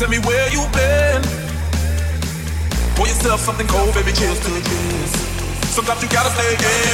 Tell me where you been. Pour yourself something cold, baby, cheers to this. Sometimes you gotta stay in.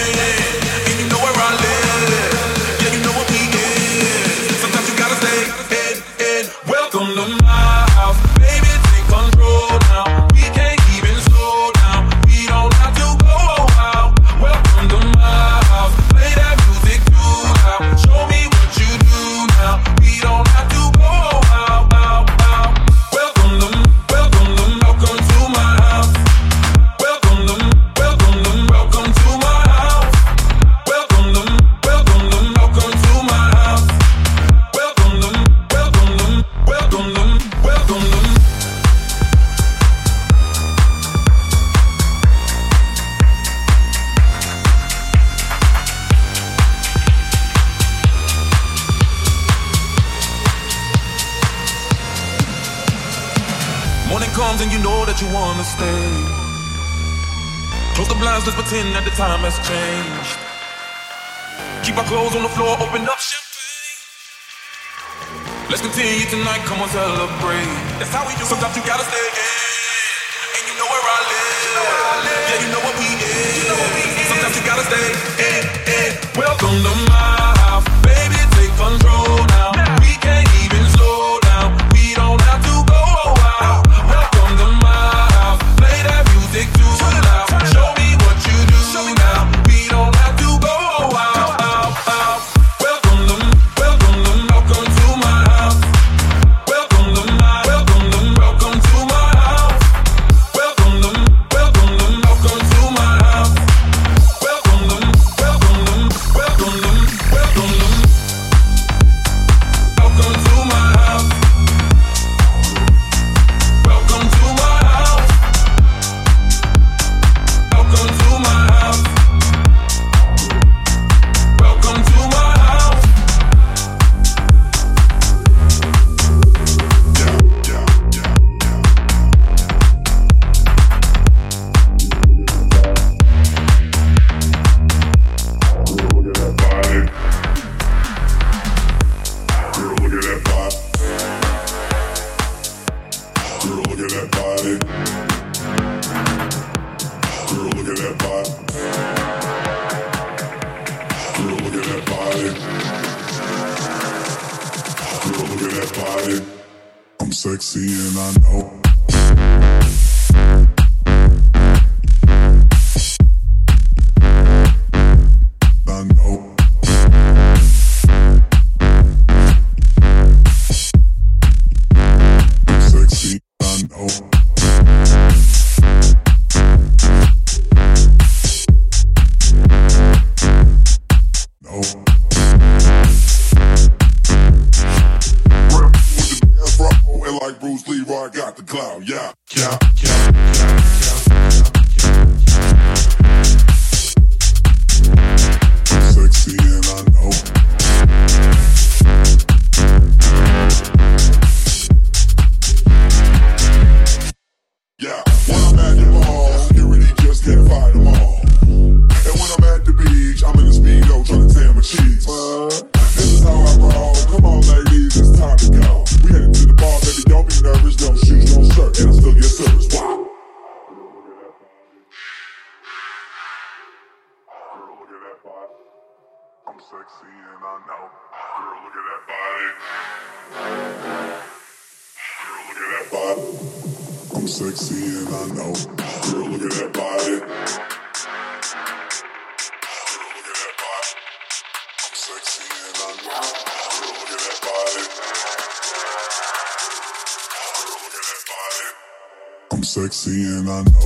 none. I know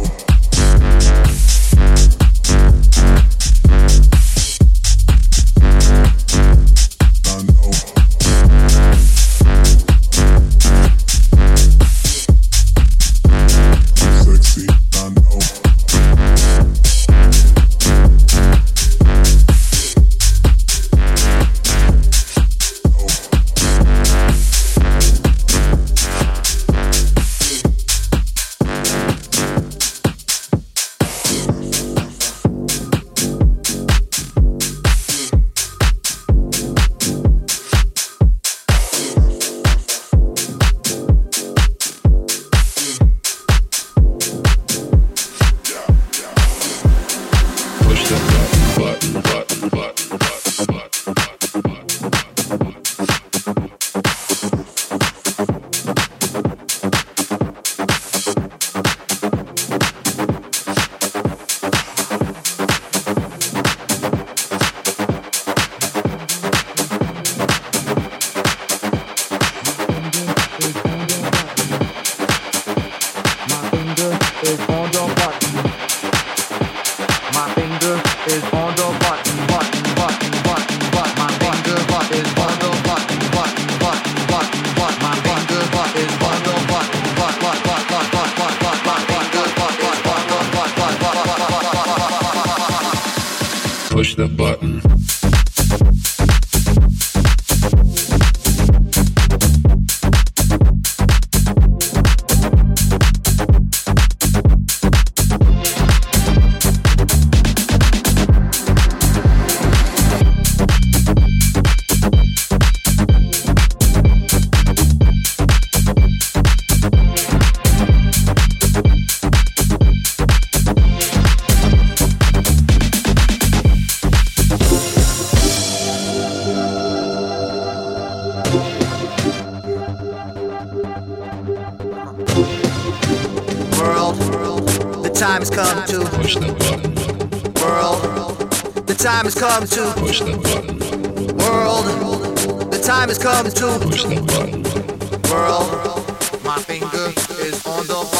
has come to push the button. World, the time has come to push the button. World, my finger is on the button.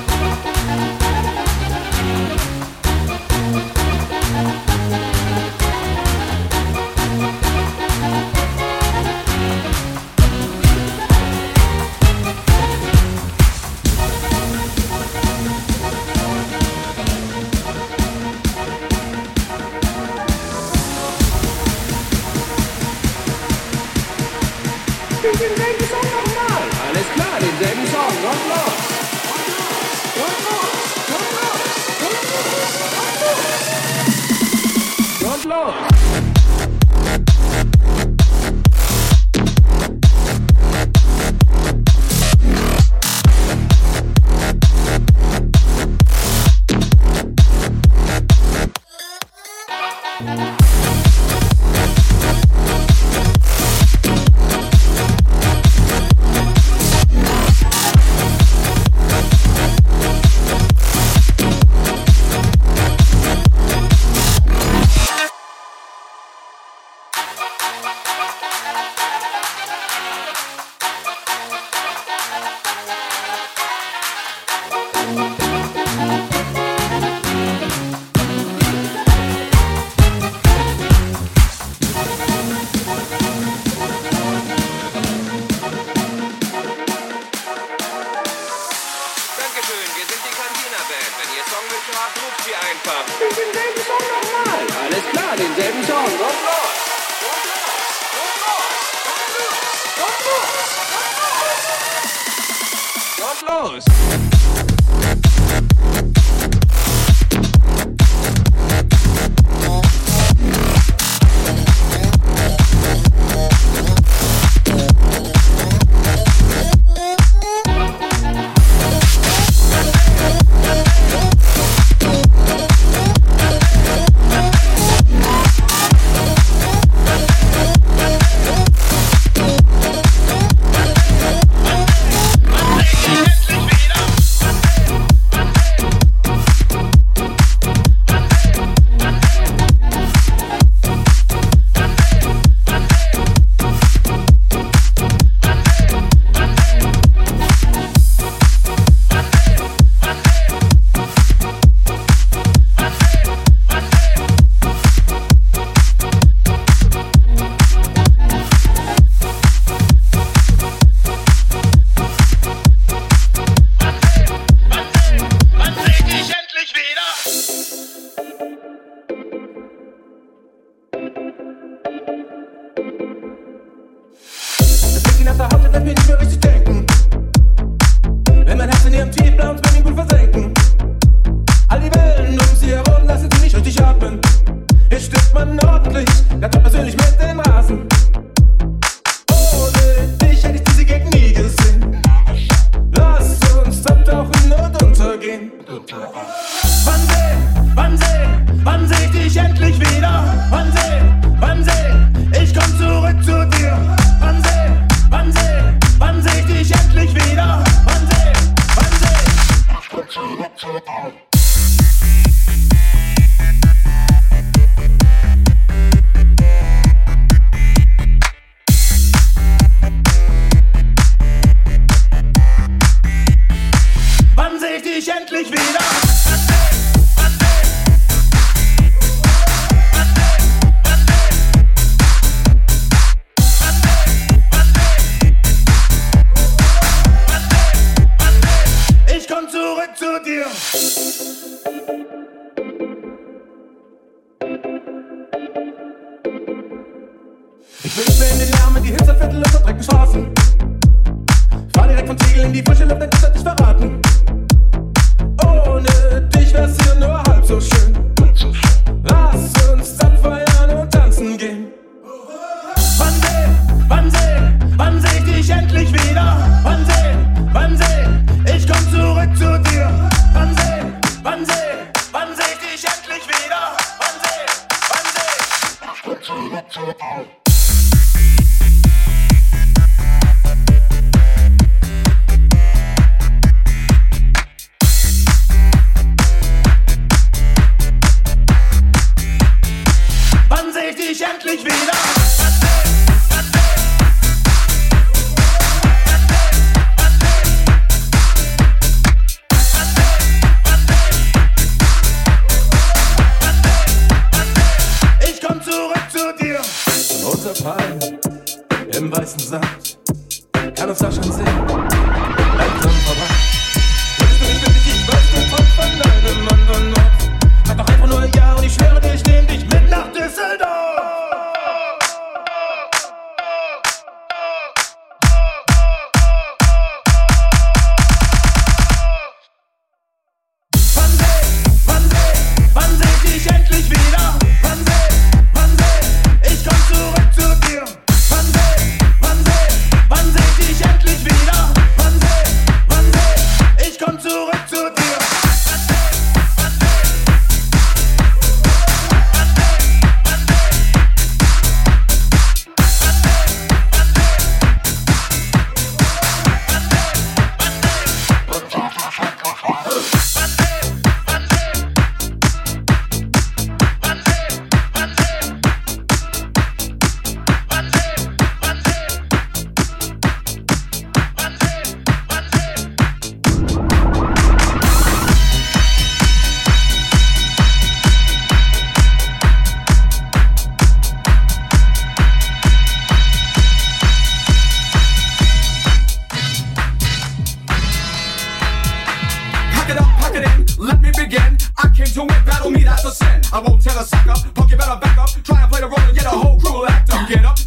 Try and play the role and get a whole crew will act up. Get up,